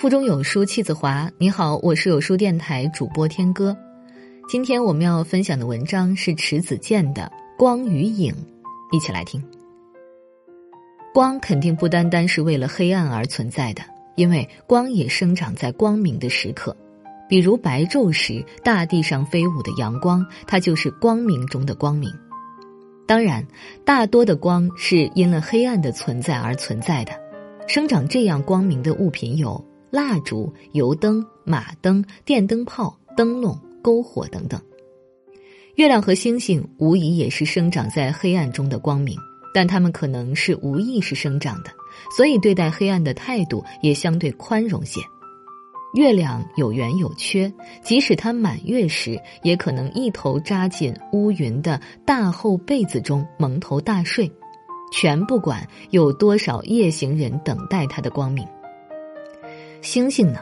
腹中有书气自华。你好，我是有书电台主播天歌。今天我们要分享的文章是迟子建的《光与影》，一起来听。光肯定不单单是为了黑暗而存在的，因为光也生长在光明的时刻。比如白昼时大地上飞舞的阳光，它就是光明中的光明。当然，大多的光是因了黑暗的存在而存在的。生长这样光明的物品有。蜡烛、油灯、马灯、电灯泡、灯笼、篝火等等，月亮和星星无疑也是生长在黑暗中的光明，但它们可能是无意识生长的，所以对待黑暗的态度也相对宽容些。月亮有圆有缺，即使它满月时，也可能一头扎进乌云的大厚被子中蒙头大睡，全不管有多少夜行人等待它的光明。星星呢？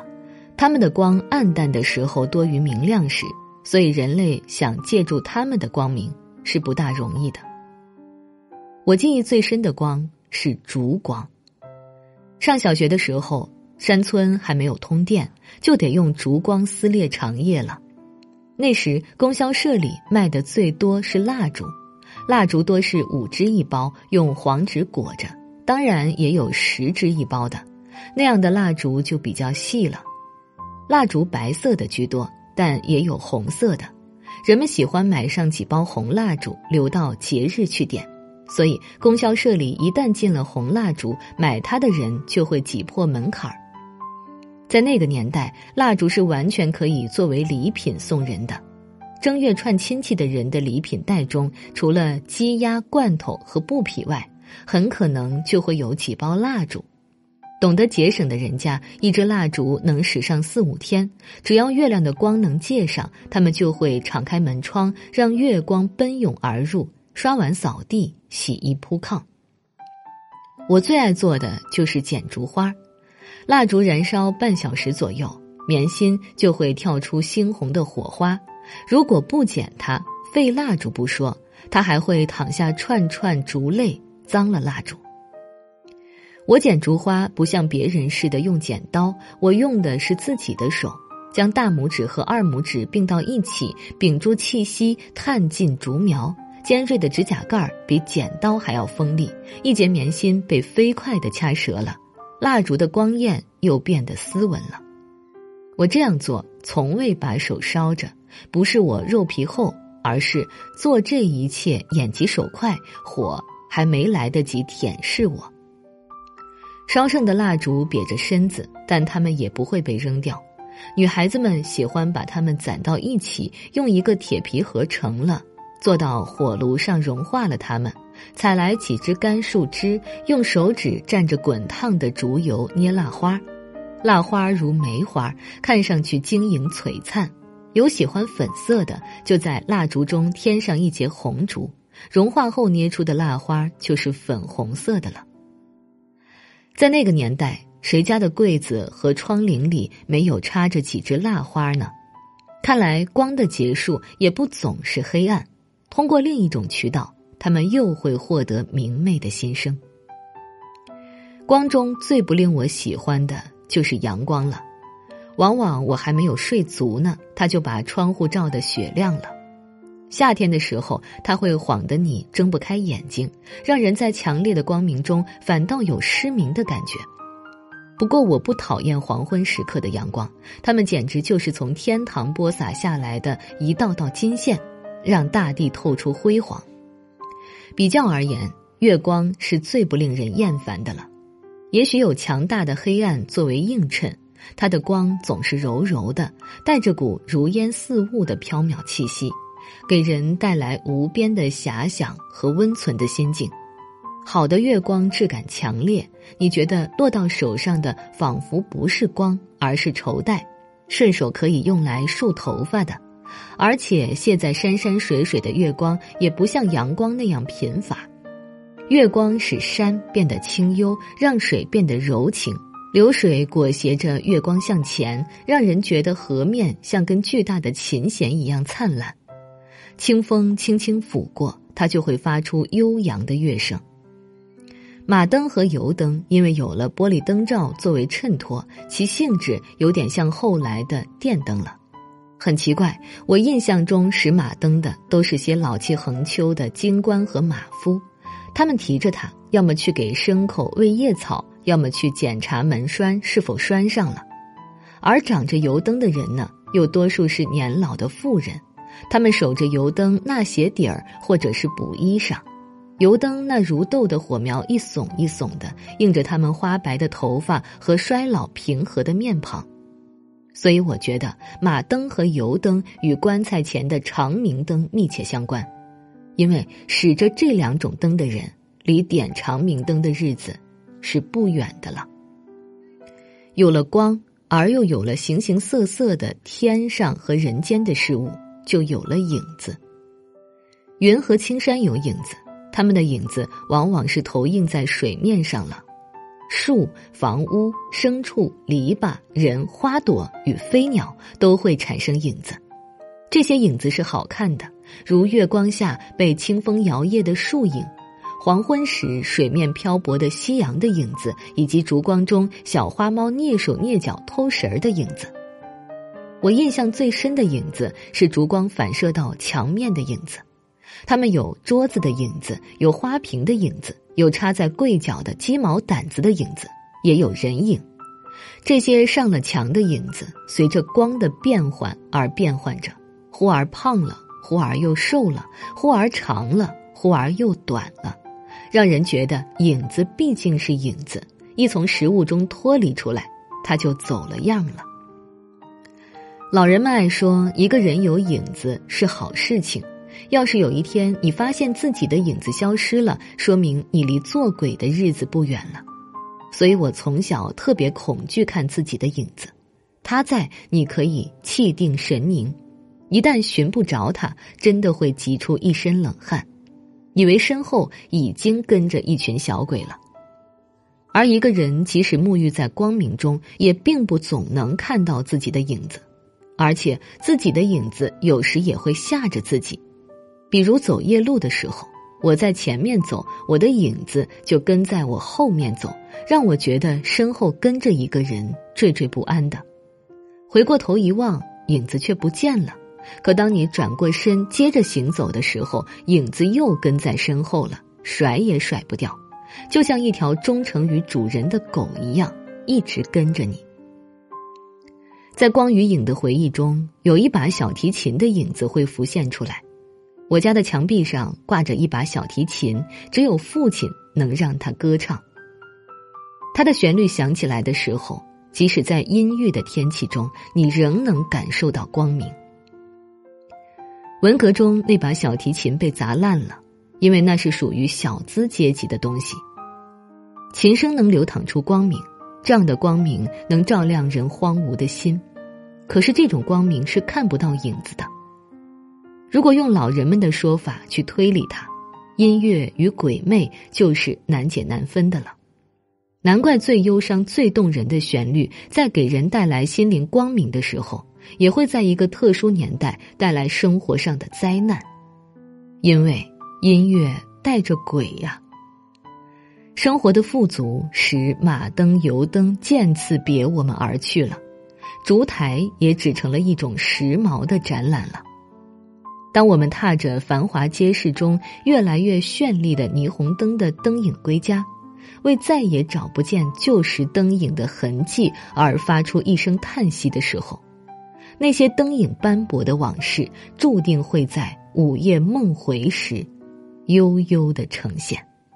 它们的光暗淡的时候多于明亮时，所以人类想借助它们的光明是不大容易的。我记忆最深的光是烛光。上小学的时候，山村还没有通电，就得用烛光撕裂长夜了。那时供销社里卖的最多是蜡烛，蜡烛多是五支一包，用黄纸裹着，当然也有十支一包的。那样的蜡烛就比较细了，蜡烛白色的居多，但也有红色的。人们喜欢买上几包红蜡烛，留到节日去点。所以供销社里一旦进了红蜡烛，买它的人就会挤破门槛儿。在那个年代，蜡烛是完全可以作为礼品送人的。正月串亲戚的人的礼品袋中，除了鸡鸭罐头和布匹外，很可能就会有几包蜡烛。懂得节省的人家，一支蜡烛能使上四五天。只要月亮的光能借上，他们就会敞开门窗，让月光奔涌而入，刷碗扫地、洗衣铺炕。我最爱做的就是剪烛花，蜡烛燃烧半小时左右，棉心就会跳出猩红的火花。如果不剪它，废蜡烛不说，它还会淌下串串烛泪，脏了蜡烛。我剪竹花不像别人似的用剪刀，我用的是自己的手，将大拇指和二拇指并到一起，屏住气息，探进竹苗。尖锐的指甲盖儿比剪刀还要锋利，一截棉心被飞快地掐折了，蜡烛的光焰又变得斯文了。我这样做从未把手烧着，不是我肉皮厚，而是做这一切眼疾手快，火还没来得及舔舐我。烧剩的蜡烛瘪着身子，但它们也不会被扔掉。女孩子们喜欢把它们攒到一起，用一个铁皮盒盛了，坐到火炉上融化了它们，采来几枝干树枝，用手指蘸着滚烫的烛油捏蜡花。蜡花如梅花，看上去晶莹璀璨。有喜欢粉色的，就在蜡烛中添上一截红烛，融化后捏出的蜡花就是粉红色的了。在那个年代，谁家的柜子和窗棂里没有插着几枝蜡花呢？看来光的结束也不总是黑暗，通过另一种渠道，他们又会获得明媚的新生。光中最不令我喜欢的就是阳光了，往往我还没有睡足呢，他就把窗户照得雪亮了。夏天的时候，它会晃得你睁不开眼睛，让人在强烈的光明中反倒有失明的感觉。不过，我不讨厌黄昏时刻的阳光，它们简直就是从天堂播撒下来的一道道金线，让大地透出辉煌。比较而言，月光是最不令人厌烦的了。也许有强大的黑暗作为映衬，它的光总是柔柔的，带着股如烟似雾的飘渺气息。给人带来无边的遐想和温存的心境。好的月光质感强烈，你觉得落到手上的仿佛不是光，而是绸带，顺手可以用来束头发的。而且现在山山水水的月光也不像阳光那样贫乏。月光使山变得清幽，让水变得柔情。流水裹挟着月光向前，让人觉得河面像根巨大的琴弦一样灿烂。清风轻轻拂过，它就会发出悠扬的乐声。马灯和油灯因为有了玻璃灯罩作为衬托，其性质有点像后来的电灯了。很奇怪，我印象中使马灯的都是些老气横秋的京官和马夫，他们提着它，要么去给牲口喂叶草，要么去检查门栓是否拴上了。而长着油灯的人呢，又多数是年老的妇人，他们守着油灯纳鞋底儿，或者是补衣裳。油灯那如豆的火苗一耸一耸的，映着他们花白的头发和衰老平和的面庞，所以我觉得马灯和油灯与棺材前的长明灯密切相关，因为使着这两种灯的人，离点长明灯的日子是不远的了。有了光，而又有了形形色色的天上和人间的事物，就有了影子。云和青山有影子。他们的影子往往是投映在水面上了，树、房屋、牲畜、篱笆、人、花朵与飞鸟都会产生影子。这些影子是好看的，如月光下被清风摇曳的树影，黄昏时水面漂泊的夕阳的影子，以及烛光中小花猫蹑手蹑脚偷食儿的影子。我印象最深的影子是烛光反射到墙面的影子。他们有桌子的影子，有花瓶的影子，有插在柜角的鸡毛掸子的影子，也有人影。这些上了墙的影子，随着光的变换而变换着，忽而胖了，忽而又瘦了，忽而长了，忽而又短了，让人觉得影子毕竟是影子，一从食物中脱离出来，它就走了样了。老人们爱说，一个人有影子是好事情。要是有一天你发现自己的影子消失了，说明你离做鬼的日子不远了。所以我从小特别恐惧看自己的影子，他在，你可以气定神宁；一旦寻不着他，真的会急出一身冷汗，以为身后已经跟着一群小鬼了。而一个人即使沐浴在光明中，也并不总能看到自己的影子，而且自己的影子有时也会吓着自己。比如走夜路的时候，我在前面走，我的影子就跟在我后面走，让我觉得身后跟着一个人，惴惴不安的。回过头一望，影子却不见了。可当你转过身接着行走的时候，影子又跟在身后了，甩也甩不掉，就像一条忠诚于主人的狗一样，一直跟着你。在光与影的回忆中，有一把小提琴的影子会浮现出来。我家的墙壁上挂着一把小提琴，只有父亲能让它歌唱。它的旋律响起来的时候，即使在阴郁的天气中，你仍能感受到光明。文革中那把小提琴被砸烂了，因为那是属于小资阶级的东西。琴声能流淌出光明，这样的光明能照亮人荒芜的心，可是这种光明是看不到影子的。如果用老人们的说法去推理它，音乐与鬼魅就是难解难分的了。难怪最忧伤、最动人的旋律，在给人带来心灵光明的时候，也会在一个特殊年代带来生活上的灾难，因为音乐带着鬼呀。生活的富足使马灯、油灯渐次别我们而去了，烛台也只成了一种时髦的展览了。当我们踏着繁华街市中越来越绚丽的霓虹灯的灯影归家，为再也找不见旧时灯影的痕迹而发出一声叹息的时候，那些灯影斑驳的往事，注定会在午夜梦回时，悠悠的呈现。